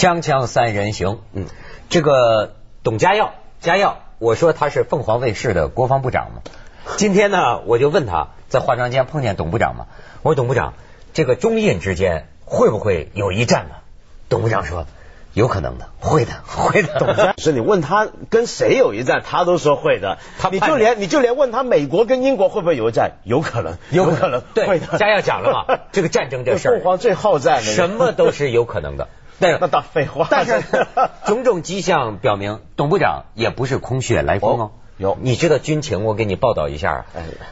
锵锵三人行，嗯，这个董家耀，家耀，我说他是凤凰卫视的国防部长嘛。今天呢，我就问他在化妆间碰见董部长嘛，我说董部长，这个中印之间会不会有一战呢？董部长说。有可能的，会的，会的。董家是你问他跟谁有一战，他都说会的。他你就连你就连问他美国跟英国会不会有一战，有可能，有可能，对。家耀讲了嘛，这个战争这事儿，凤凰最好战，什么都是有可能的。那那大废话。但是种种迹象表明，董部长也不是空穴来风哦。有，你知道军情，我给你报道一下。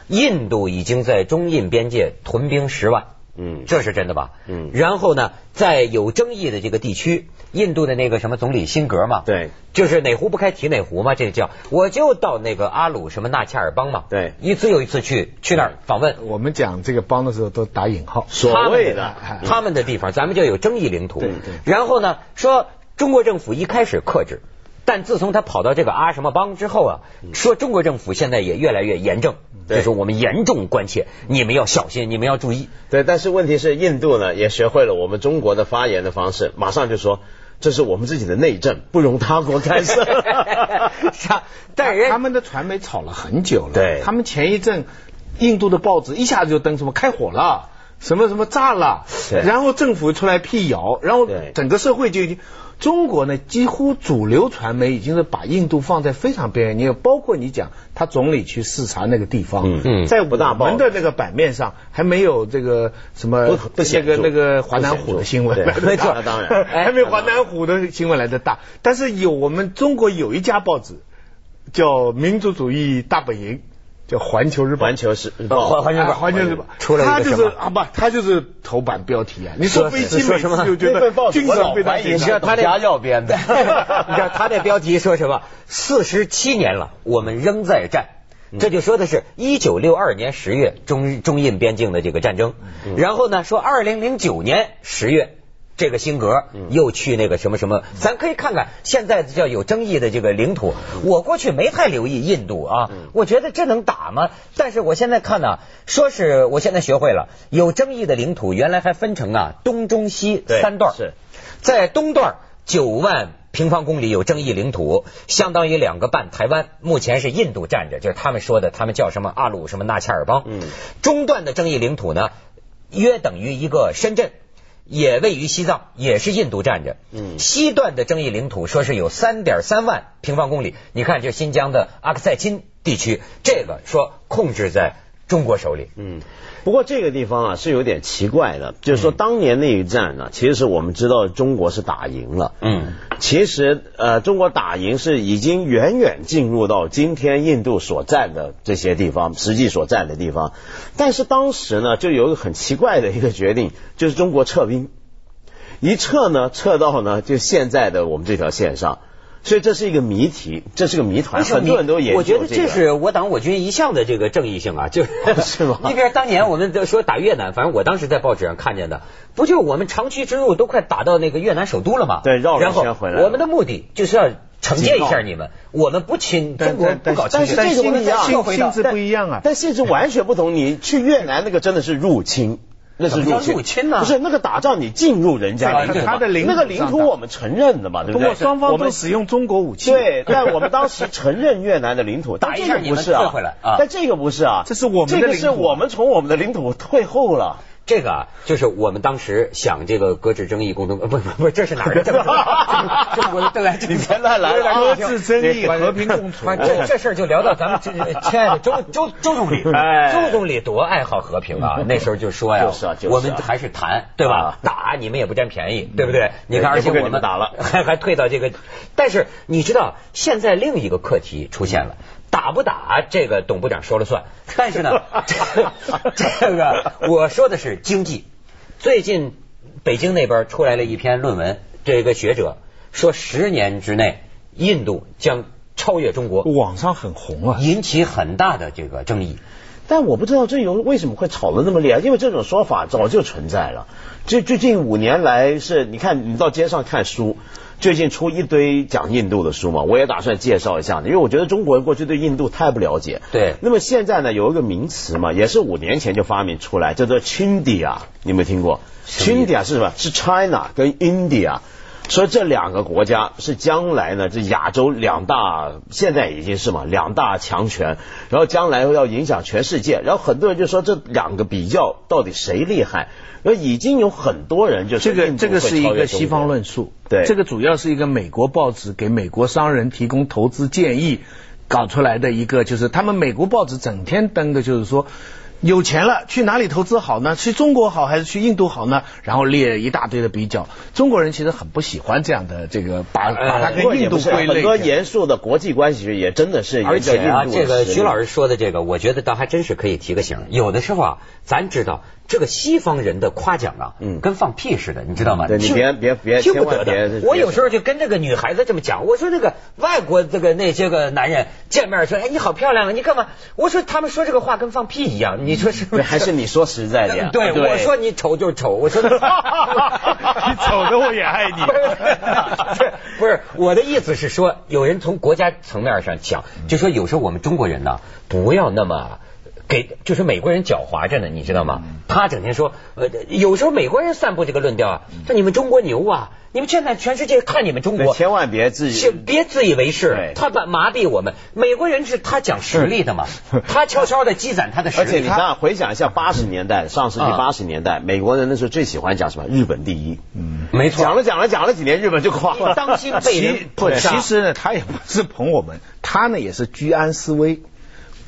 印度已经在中印边界屯兵十万。嗯，这是真的吧？嗯，然后呢，在有争议的这个地区，印度的那个什么总理辛格嘛，对，就是哪壶不开提哪壶嘛，这叫我就到那个阿鲁什么纳恰尔邦嘛，对，一次又一次去去那儿访问。我们讲这个邦的时候都打引号，所谓的他们的地方，咱们叫有争议领土。对对。然后呢，说中国政府一开始克制。但自从他跑到这个阿什么邦之后啊，说中国政府现在也越来越严正，就是我们严重关切，你们要小心，你们要注意。对，但是问题是印度呢也学会了我们中国的发言的方式，马上就说这是我们自己的内政，不容他国干涉。是啊，但人他们的传媒吵了很久了，对，他们前一阵印度的报纸一下子就登什么开火了，什么什么炸了，然后政府出来辟谣，然后整个社会就已经。中国呢，几乎主流传媒已经是把印度放在非常边缘。你包括你讲他总理去视察那个地方，嗯在我们的那个版面上还没有这个什么那个那个华南虎的新闻，没错，当然 还没华南虎的新闻来的大。但是有我们中国有一家报纸叫民族主义大本营。叫环球日报，环球是环环球日报，环球日报出来他就是啊不，他就是头版标题啊。你说飞机说什么？就觉得军事非常你知道他家要编的，你知道他那标题说什么？四十七年了，我们仍在战。这就说的是一九六二年十月中中印边境的这个战争。然后呢，说二零零九年十月。这个辛格又去那个什么什么，咱可以看看现在叫有争议的这个领土。我过去没太留意印度啊，我觉得这能打吗？但是我现在看呢，说是我现在学会了，有争议的领土原来还分成啊东中西三段。是在东段九万平方公里有争议领土，相当于两个半台湾，目前是印度占着，就是他们说的，他们叫什么阿鲁什么纳恰尔邦。嗯，中段的争议领土呢，约等于一个深圳。也位于西藏，也是印度占着。嗯，西段的争议领土说是有三点三万平方公里。你看，就新疆的阿克塞钦地区，这个说控制在中国手里。嗯。不过这个地方啊是有点奇怪的，就是说当年那一战呢，其实我们知道中国是打赢了。嗯，其实呃中国打赢是已经远远进入到今天印度所占的这些地方，实际所占的地方。但是当时呢就有一个很奇怪的一个决定，就是中国撤兵，一撤呢撤到呢就现在的我们这条线上。所以这是一个谜题，这是个谜团，很多人都研究。我觉得这是我党我军一向的这个正义性啊，就是 是吗？你比如当年我们在说打越南，反正我当时在报纸上看见的，不就我们长驱直入都快打到那个越南首都了吗？对，绕了圈回来。我们的目的就是要惩戒一下你们，我们不侵中国，不搞侵略。但是这个不一样，性质不一样啊。但性质完全不同，你去越南那个真的是入侵。那是入侵呢？不是那个打仗，你进入人家领土，他的领那个领土我们承认的嘛，对不对？双方都使用中国武器。对，但我们当时承认越南的领土，但这个不是啊，但这个不是啊，这是我们这个是我们从我们的领土退后了。这个啊，就是我们当时想这个搁置争议共同，不不不，这是哪儿的？中国的对来，你别乱来搁置争议和平共处。这这事儿就聊到咱们这亲爱的周周周总理，周总理多爱好和平啊！那时候就说呀，我们还是谈对吧？打你们也不占便宜，对不对？你看，而且我们打了，还还退到这个。但是你知道，现在另一个课题出现了。打不打这个董部长说了算，但是呢，这个我说的是经济。最近北京那边出来了一篇论文，这个学者说十年之内印度将超越中国，网上很红啊，引起很大的这个争议。但我不知道这由为什么会吵得那么厉害，因为这种说法早就存在了。这最近五年来是，你看你到街上看书。最近出一堆讲印度的书嘛，我也打算介绍一下，因为我觉得中国人过去对印度太不了解。对。那么现在呢，有一个名词嘛，也是五年前就发明出来，叫做 Chindia，你有没有听过？Chindia 是什么？是 China 跟 India。说这两个国家是将来呢，这亚洲两大现在已经是嘛两大强权，然后将来要影响全世界，然后很多人就说这两个比较到底谁厉害？那已经有很多人就这个这个是一个西方论述，对，这个主要是一个美国报纸给美国商人提供投资建议搞出来的一个，就是他们美国报纸整天登的就是说。有钱了，去哪里投资好呢？去中国好还是去印度好呢？然后列一大堆的比较。中国人其实很不喜欢这样的这个把把它跟印度归类。很多严肃的国际关系也真的是。而且啊，这个徐老师说的这个，我觉得倒还真是可以提个醒。有的时候啊，咱知道。这个西方人的夸奖啊，嗯，跟放屁似的，你知道吗？对你别别别听不得的。我有时候就跟这个女孩子这么讲，我说那个外国这个那些个男人见面说，哎，你好漂亮啊，你干嘛？我说他们说这个话跟放屁一样，你说是不是？还是你说实在的呀？对，我说你丑就丑，我说 你丑的我也爱你。不是我的意思是说，有人从国家层面上讲，就说有时候我们中国人呢，不要那么。给就是美国人狡猾着呢，你知道吗？他整天说，呃，有时候美国人散布这个论调啊，说你们中国牛啊，你们现在全世界看你们中国，千万别自己别自以为是，他把麻痹我们。美国人是他讲实力的嘛，他悄悄的积攒他的实力。而且你看，回想一下八十年代，上世纪八十年代，美国人那时候最喜欢讲什么？日本第一。嗯，没错。讲了讲了讲了几年，日本就垮了。当心被人不，其实呢，他也不是捧我们，他呢也是居安思危。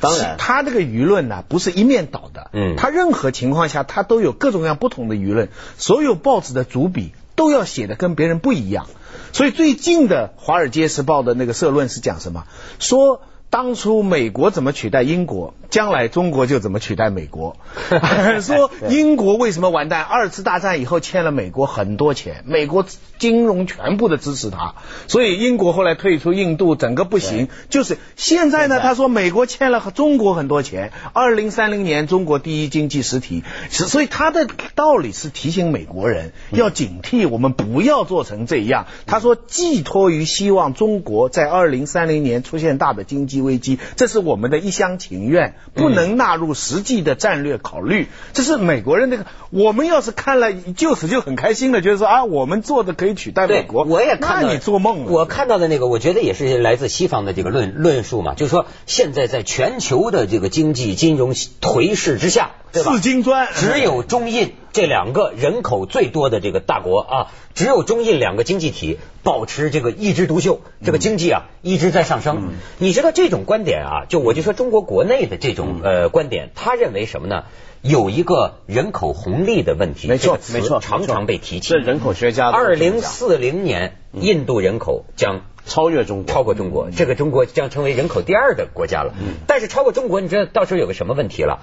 当然，他这个舆论呢，不是一面倒的。嗯，他任何情况下，他都有各种各样不同的舆论。所有报纸的主笔都要写的跟别人不一样。所以最近的《华尔街时报》的那个社论是讲什么？说。当初美国怎么取代英国，将来中国就怎么取代美国。说英国为什么完蛋？二次大战以后欠了美国很多钱，美国金融全部的支持他，所以英国后来退出印度，整个不行。就是现在呢，他说美国欠了中国很多钱，二零三零年中国第一经济实体，所以他的道理是提醒美国人要警惕，我们不要做成这样。他说寄托于希望中国在二零三零年出现大的经济。危机，这是我们的一厢情愿，不能纳入实际的战略考虑。这是美国人那个，我们要是看了就此就很开心了，觉得说啊，我们做的可以取代美国。我也看到你做梦。我看到的那个，我觉得也是来自西方的这个论论述嘛，就是说现在在全球的这个经济金融颓势之下，四金砖只有中印这两个人口最多的这个大国啊。只有中印两个经济体保持这个一枝独秀，这个经济啊一直在上升。你知道这种观点啊，就我就说中国国内的这种呃观点，他认为什么呢？有一个人口红利的问题，没错没错，常常被提起。这人口学家二零四零年印度人口将超越中国，超过中国，这个中国将成为人口第二的国家了。但是超过中国，你知道到时候有个什么问题了？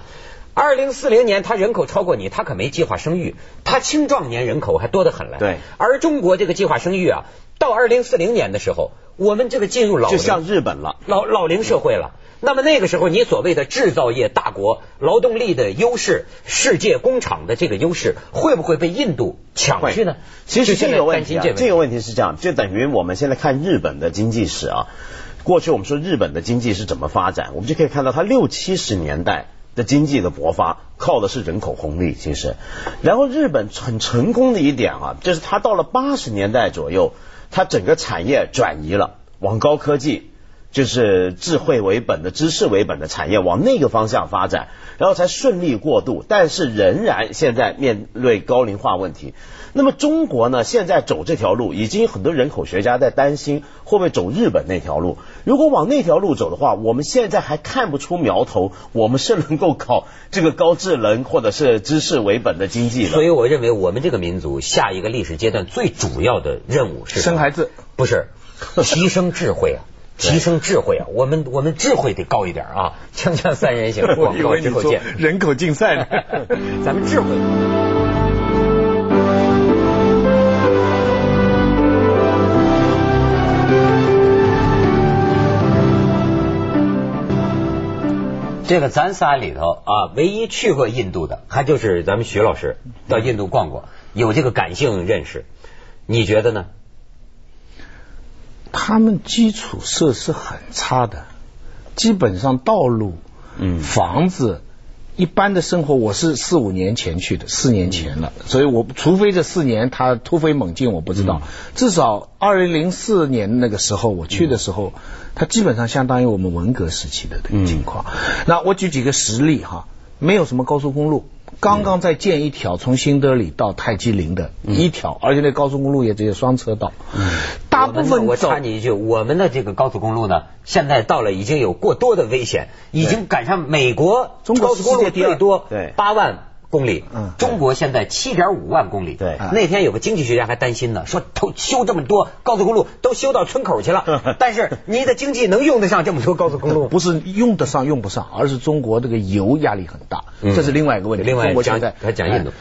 二零四零年，他人口超过你，他可没计划生育，他青壮年人口还多得很嘞。对，而中国这个计划生育啊，到二零四零年的时候，我们这个进入老就像日本了，老老龄社会了。那么那个时候，你所谓的制造业大国、劳动力的优势、世界工厂的这个优势，会不会被印度抢去呢？其实这个问题，这个问题是这样，就等于我们现在看日本的经济史啊。过去我们说日本的经济是怎么发展，我们就可以看到它六七十年代。的经济的勃发靠的是人口红利，其实，然后日本很成功的一点啊，就是它到了八十年代左右，它整个产业转移了，往高科技，就是智慧为本的、知识为本的产业往那个方向发展，然后才顺利过渡，但是仍然现在面对高龄化问题。那么中国呢？现在走这条路，已经很多人口学家在担心会不会走日本那条路。如果往那条路走的话，我们现在还看不出苗头，我们是能够搞这个高智能或者是知识为本的经济的。所以我认为，我们这个民族下一个历史阶段最主要的任务是生孩子，不是提升智慧啊，提升智慧啊。我们我们智慧得高一点啊。锵锵三人行，广告之后见。人口竞赛呢？咱们智慧。这个咱仨里头啊，唯一去过印度的，还就是咱们徐老师到印度逛过，有这个感性认识。你觉得呢？他们基础设施很差的，基本上道路、嗯，房子、一般的生活，我是四五年前去的，四年前了，所以我除非这四年他突飞猛进，我不知道。至少二零零四年那个时候我去的时候，它基本上相当于我们文革时期的这个情况。那我举几个实例哈，没有什么高速公路，刚刚在建一条从新德里到泰姬陵的一条，而且那高速公路也只有双车道。大部分我插你一句，我们的这个高速公路呢，现在到了已经有过多的危险，已经赶上美国高速公路最多八万公里，中国现在七点五万公里。对，那天有个经济学家还担心呢，说都修这么多高速公路，都修到村口去了。但是你的经济能用得上这么多高速公路？不是用得上用不上，而是中国这个油压力很大，这是另外一个问题。另外讲还讲印度，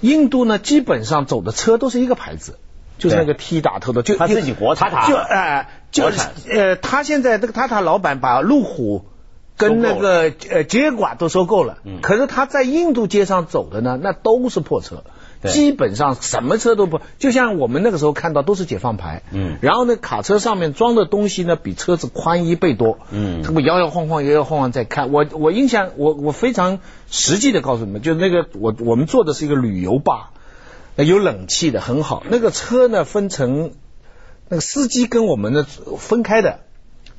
印度呢基本上走的车都是一个牌子。就是那个 T 打头的，就他自己国产，就哎，就呃，他现在这个塔塔老板把路虎跟那个呃捷管都收购了，可是他在印度街上走的呢，那都是破车，基本上什么车都不，就像我们那个时候看到都是解放牌，嗯，然后呢，卡车上面装的东西呢比车子宽一倍多，嗯，这么摇摇晃晃，摇摇晃晃在看，我我印象我我非常实际的告诉你们，就是那个我我们坐的是一个旅游巴。有冷气的很好，那个车呢分成那个司机跟我们的分开的，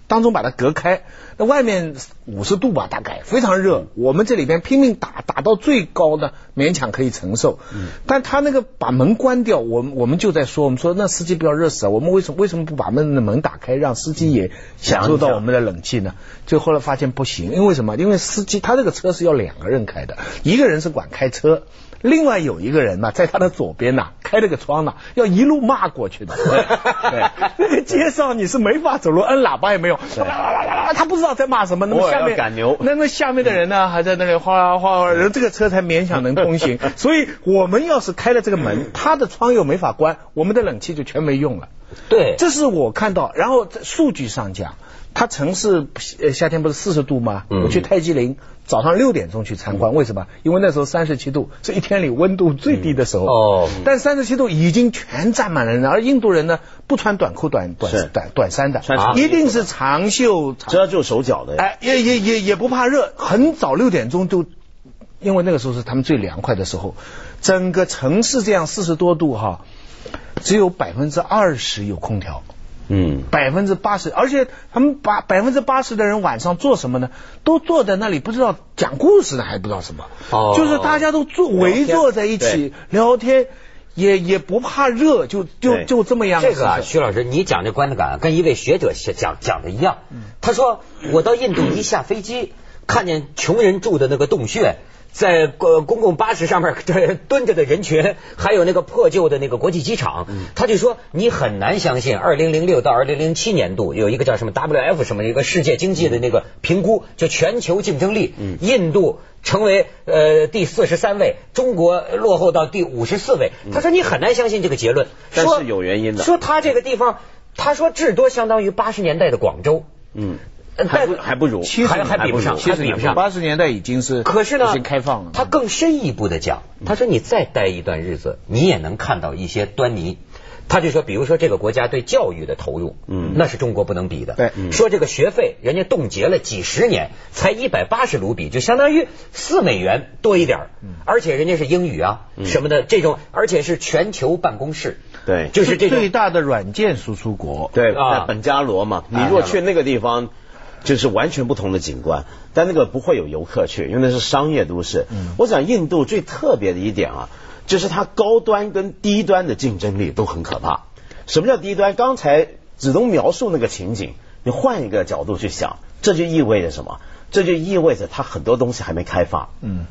当中把它隔开。那外面五十度吧，大概非常热。我们这里边拼命打，打到最高呢勉强可以承受。嗯，但他那个把门关掉，我们我们就在说，我们说那司机不要热死啊。我们为什么为什么不把门的门打开，让司机也享受到我们的冷气呢？就后来发现不行，因为什么？因为司机他这个车是要两个人开的，一个人是管开车。另外有一个人呢，在他的左边呢，开了个窗呢，要一路骂过去的。对，那个街上你是没法走路，摁喇叭也没有。他不知道在骂什么。那么下面赶牛，那那下面的人呢，还在那里哗哗，然后这个车才勉强能通行。所以我们要是开了这个门，他的窗又没法关，我们的冷气就全没用了。对，这是我看到。然后在数据上讲。它城市呃夏天不是四十度吗？我去泰姬陵早上六点钟去参观，为什么？因为那时候三十七度是一天里温度最低的时候。哦。但三十七度已经全站满了人，而印度人呢不穿短裤短短短短衫的，一定是长袖遮住手脚的。哎，也也也也不怕热，很早六点钟就，因为那个时候是他们最凉快的时候，整个城市这样四十多度哈，只有百分之二十有空调。嗯，百分之八十，而且他们把百分之八十的人晚上做什么呢？都坐在那里，不知道讲故事呢，还不知道什么。哦，就是大家都坐围坐在一起聊天，也也不怕热，就就就这么样。这个啊，徐老师，你讲这观感跟一位学者讲讲的一样。他说，我到印度一下飞机，看见穷人住的那个洞穴。在公公共巴士上面蹲着的人群，还有那个破旧的那个国际机场，他就说你很难相信，二零零六到二零零七年度有一个叫什么 WF 什么一个世界经济的那个评估，就全球竞争力，印度成为呃第四十三位，中国落后到第五十四位。他说你很难相信这个结论，但是有原因的。说他这个地方，他说至多相当于八十年代的广州。嗯。还不还不如，还还比不上，还比不上。八十年代已经是，可是呢，已经开放了。他更深一步的讲，他说你再待一段日子，你也能看到一些端倪。他就说，比如说这个国家对教育的投入，嗯，那是中国不能比的。对，说这个学费，人家冻结了几十年，才一百八十卢比，就相当于四美元多一点而且人家是英语啊什么的这种，而且是全球办公室。对，就是这最大的软件输出国。对啊，本加罗嘛，你如果去那个地方。就是完全不同的景观，但那个不会有游客去，因为那是商业都市。嗯我想印度最特别的一点啊，就是它高端跟低端的竞争力都很可怕。什么叫低端？刚才子东描述那个情景，你换一个角度去想，这就意味着什么？这就意味着它很多东西还没开发。嗯，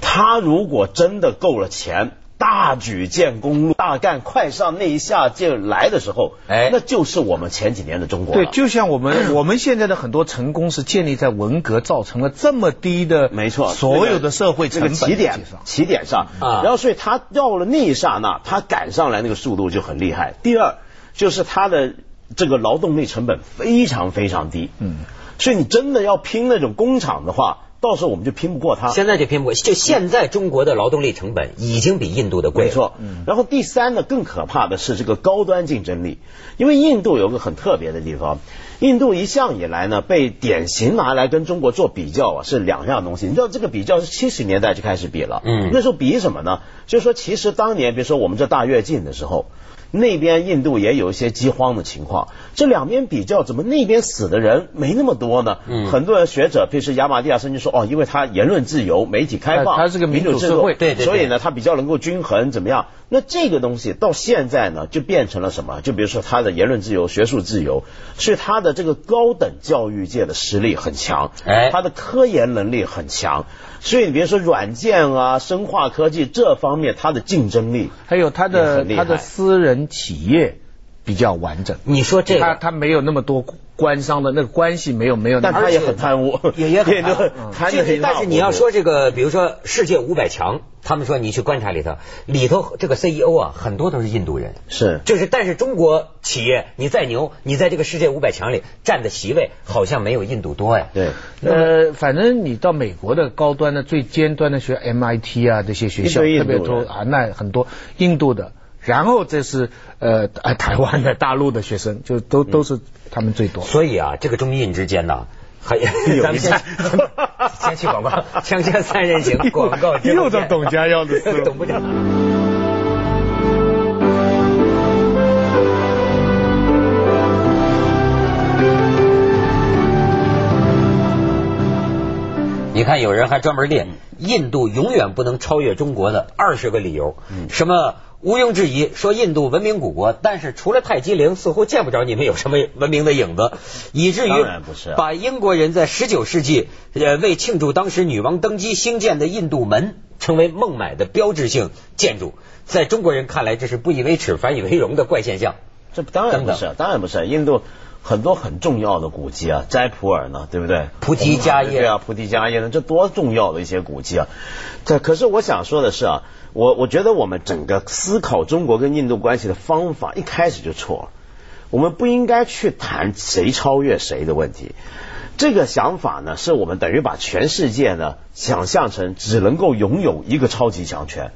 它如果真的够了钱。大举建公路，大干快上那一下就来的时候，哎，那就是我们前几年的中国。对，就像我们 我们现在的很多成功是建立在文革造成了这么低的，没错，所有的社会这个起点起点上啊，然后所以他到了那一刹那，他赶上来那个速度就很厉害。第二就是他的这个劳动力成本非常非常低，嗯，所以你真的要拼那种工厂的话。到时候我们就拼不过他，现在就拼不过。就现在中国的劳动力成本已经比印度的贵，没错。然后第三呢，更可怕的是这个高端竞争力，因为印度有个很特别的地方，印度一向以来呢，被典型拿来跟中国做比较啊，是两样东西。你知道这个比较是七十年代就开始比了，嗯，那时候比什么呢？就是说，其实当年比如说我们这大跃进的时候。那边印度也有一些饥荒的情况，这两边比较，怎么那边死的人没那么多呢？嗯，很多人学者，譬如说亚马蒂亚森就说，哦，因为他言论自由，媒体开放，他是个民主社会，对对，所以呢，他比较能够均衡，怎么样？那这个东西到现在呢，就变成了什么？就比如说他的言论自由、学术自由，所以他的这个高等教育界的实力很强，哎，他的科研能力很强。所以你别说软件啊、生化科技这方面，它的竞争力还有他的他的私人企业比较完整。你说这他他没有那么多官商的那个关系，没有没有，但他也很贪污，也也很贪污。但是你要说这个，比如说世界五百强。他们说你去观察里头，里头这个 CEO 啊，很多都是印度人。是，就是，但是中国企业你再牛，你在这个世界五百强里占的席位好像没有印度多呀。对，呃，反正你到美国的高端的最尖端的学 MIT 啊这些学校特别多啊，那很多印度的，然后这是呃台湾的大陆的学生，就都都是他们最多。所以啊，这个中印之间呢。还 咱们先先去广告，锵锵三人行广告，又在董家要的懂不了。你看，有人还专门列印度永远不能超越中国的二十个理由，什么？毋庸置疑，说印度文明古国，但是除了泰姬陵，似乎见不着你们有什么文明的影子，以至于把英国人在十九世纪呃为庆祝当时女王登基兴建的印度门，称为孟买的标志性建筑，在中国人看来，这是不以为耻反以为荣的怪现象。这当然不是，当然不是。印度很多很重要的古迹啊，斋普尔呢，对不对？菩提迦耶，对啊，菩提迦耶呢，这多重要的一些古迹啊！这可是我想说的是啊。我我觉得我们整个思考中国跟印度关系的方法一开始就错了。我们不应该去谈谁超越谁的问题。这个想法呢，是我们等于把全世界呢想象成只能够拥有一个超级强权，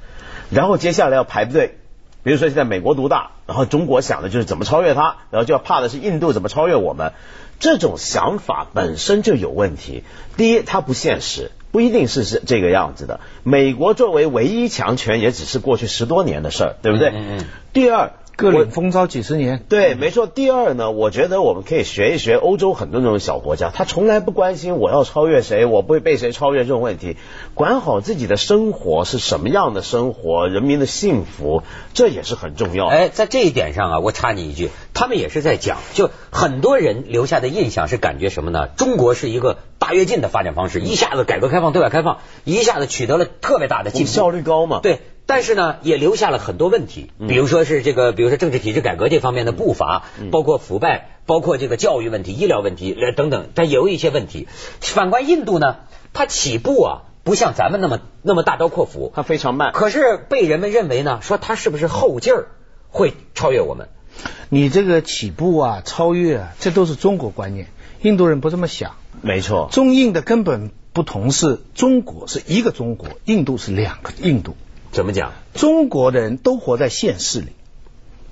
然后接下来要排队。比如说现在美国独大，然后中国想的就是怎么超越它，然后就要怕的是印度怎么超越我们。这种想法本身就有问题。第一，它不现实。不一定是是这个样子的。美国作为唯一强权，也只是过去十多年的事儿，对不对？嗯嗯。第二。各领风骚几十年，对，没错。第二呢，我觉得我们可以学一学欧洲很多那种小国家，他从来不关心我要超越谁，我不会被谁超越这种问题，管好自己的生活是什么样的生活，人民的幸福，这也是很重要。哎，在这一点上啊，我插你一句，他们也是在讲，就很多人留下的印象是感觉什么呢？中国是一个大跃进的发展方式，一下子改革开放、对外开放，一下子取得了特别大的进步，效率高嘛？对。但是呢，也留下了很多问题，比如说是这个，比如说政治体制改革这方面的步伐，包括腐败，包括这个教育问题、医疗问题等等，但也有一些问题。反观印度呢，它起步啊，不像咱们那么那么大刀阔斧，它非常慢。可是被人们认为呢，说它是不是后劲儿会超越我们？你这个起步啊，超越啊，这都是中国观念，印度人不这么想。没错，中印的根本不同是，中国是一个中国，印度是两个印度。怎么讲？中国的人都活在现实里，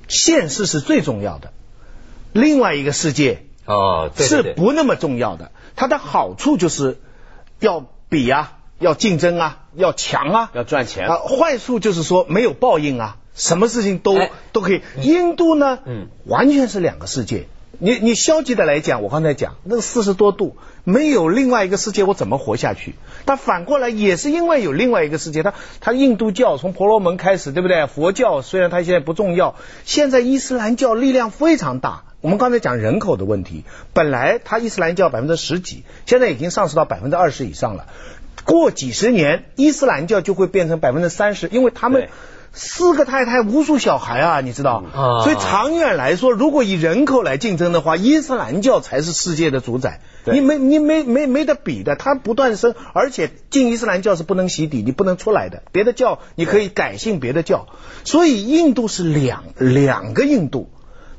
现实是最重要的。另外一个世界哦是不那么重要的。它的好处就是要比啊，要竞争啊，要强啊，要赚钱啊。坏处就是说没有报应啊，什么事情都都可以。印度呢，嗯，完全是两个世界。你你消极的来讲，我刚才讲那个四十多度，没有另外一个世界，我怎么活下去？但反过来也是因为有另外一个世界，它它印度教从婆罗门开始，对不对？佛教虽然它现在不重要，现在伊斯兰教力量非常大。我们刚才讲人口的问题，本来它伊斯兰教百分之十几，现在已经上升到百分之二十以上了。过几十年，伊斯兰教就会变成百分之三十，因为他们。四个太太，无数小孩啊，你知道？所以长远来说，如果以人口来竞争的话，伊斯兰教才是世界的主宰。你没你没没没得比的，它不断生，而且进伊斯兰教是不能洗底，你不能出来的。别的教你可以改信别的教，所以印度是两两个印度。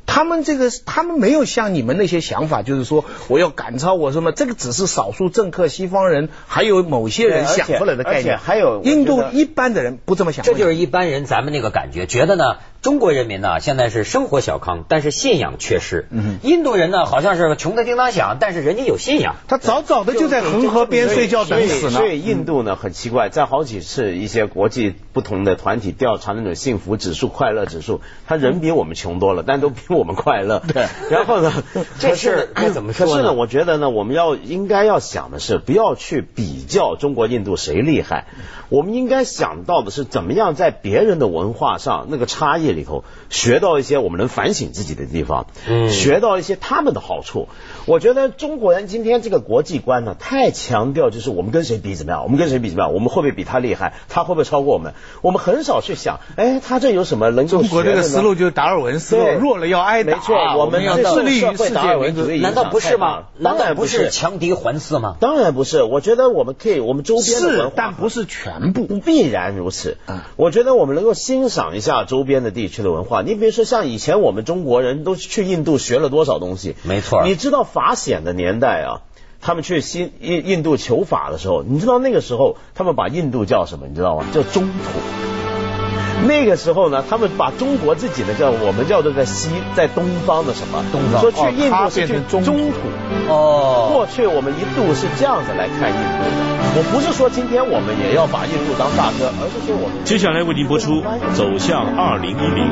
他们这个，他们没有像你们那些想法，就是说我要赶超我什么，这个只是少数政客、西方人，还有某些人想出来的概念。还有印度一般的人不这么想。这就是一般人咱们那个感觉，觉得呢，中国人民呢现在是生活小康，但是信仰缺失。印度人呢好像是穷的叮当响，但是人家有信仰。他早早的就在恒河边睡觉等死呢。所以印度呢很奇怪，在好几次一些国际不同的团体调查那种幸福指数、快乐指数，他人比我们穷多了，但都比我们快乐。对。然后呢，这事该怎么说呢？可是呢，我觉得呢，我们要应该要想的是，不要去比较中国、印度谁厉害。我们应该想到的是，怎么样在别人的文化上那个差异里头，学到一些我们能反省自己的地方，嗯，学到一些他们的好处。我觉得中国人今天这个国际观呢，太强调就是我们跟谁比怎么样，我们跟谁比怎么样，我们会不会比他厉害，他会不会超过我们？我们很少去想，哎，他这有什么能够中国这个思路就是达尔文思路，弱了要挨打。没错，我们要致力于世界为主义。难道不是吗？当然不是强敌环伺吗？当然不是。我觉得我们可以，我们周边是，但不是全部，必然。然如此，我觉得我们能够欣赏一下周边的地区的文化。你比如说，像以前我们中国人都去印度学了多少东西？没错，你知道法显的年代啊，他们去新印印度求法的时候，你知道那个时候他们把印度叫什么？你知道吗？叫中土。那个时候呢，他们把中国自己的叫我们叫做在西在东方的什么？东方。说去印度是去中土。哦。过去我们一度是这样子来看印度的。我不是说今天我们也要把印度当大哥，而是说我们。接下来为您播出《走向二零一零》。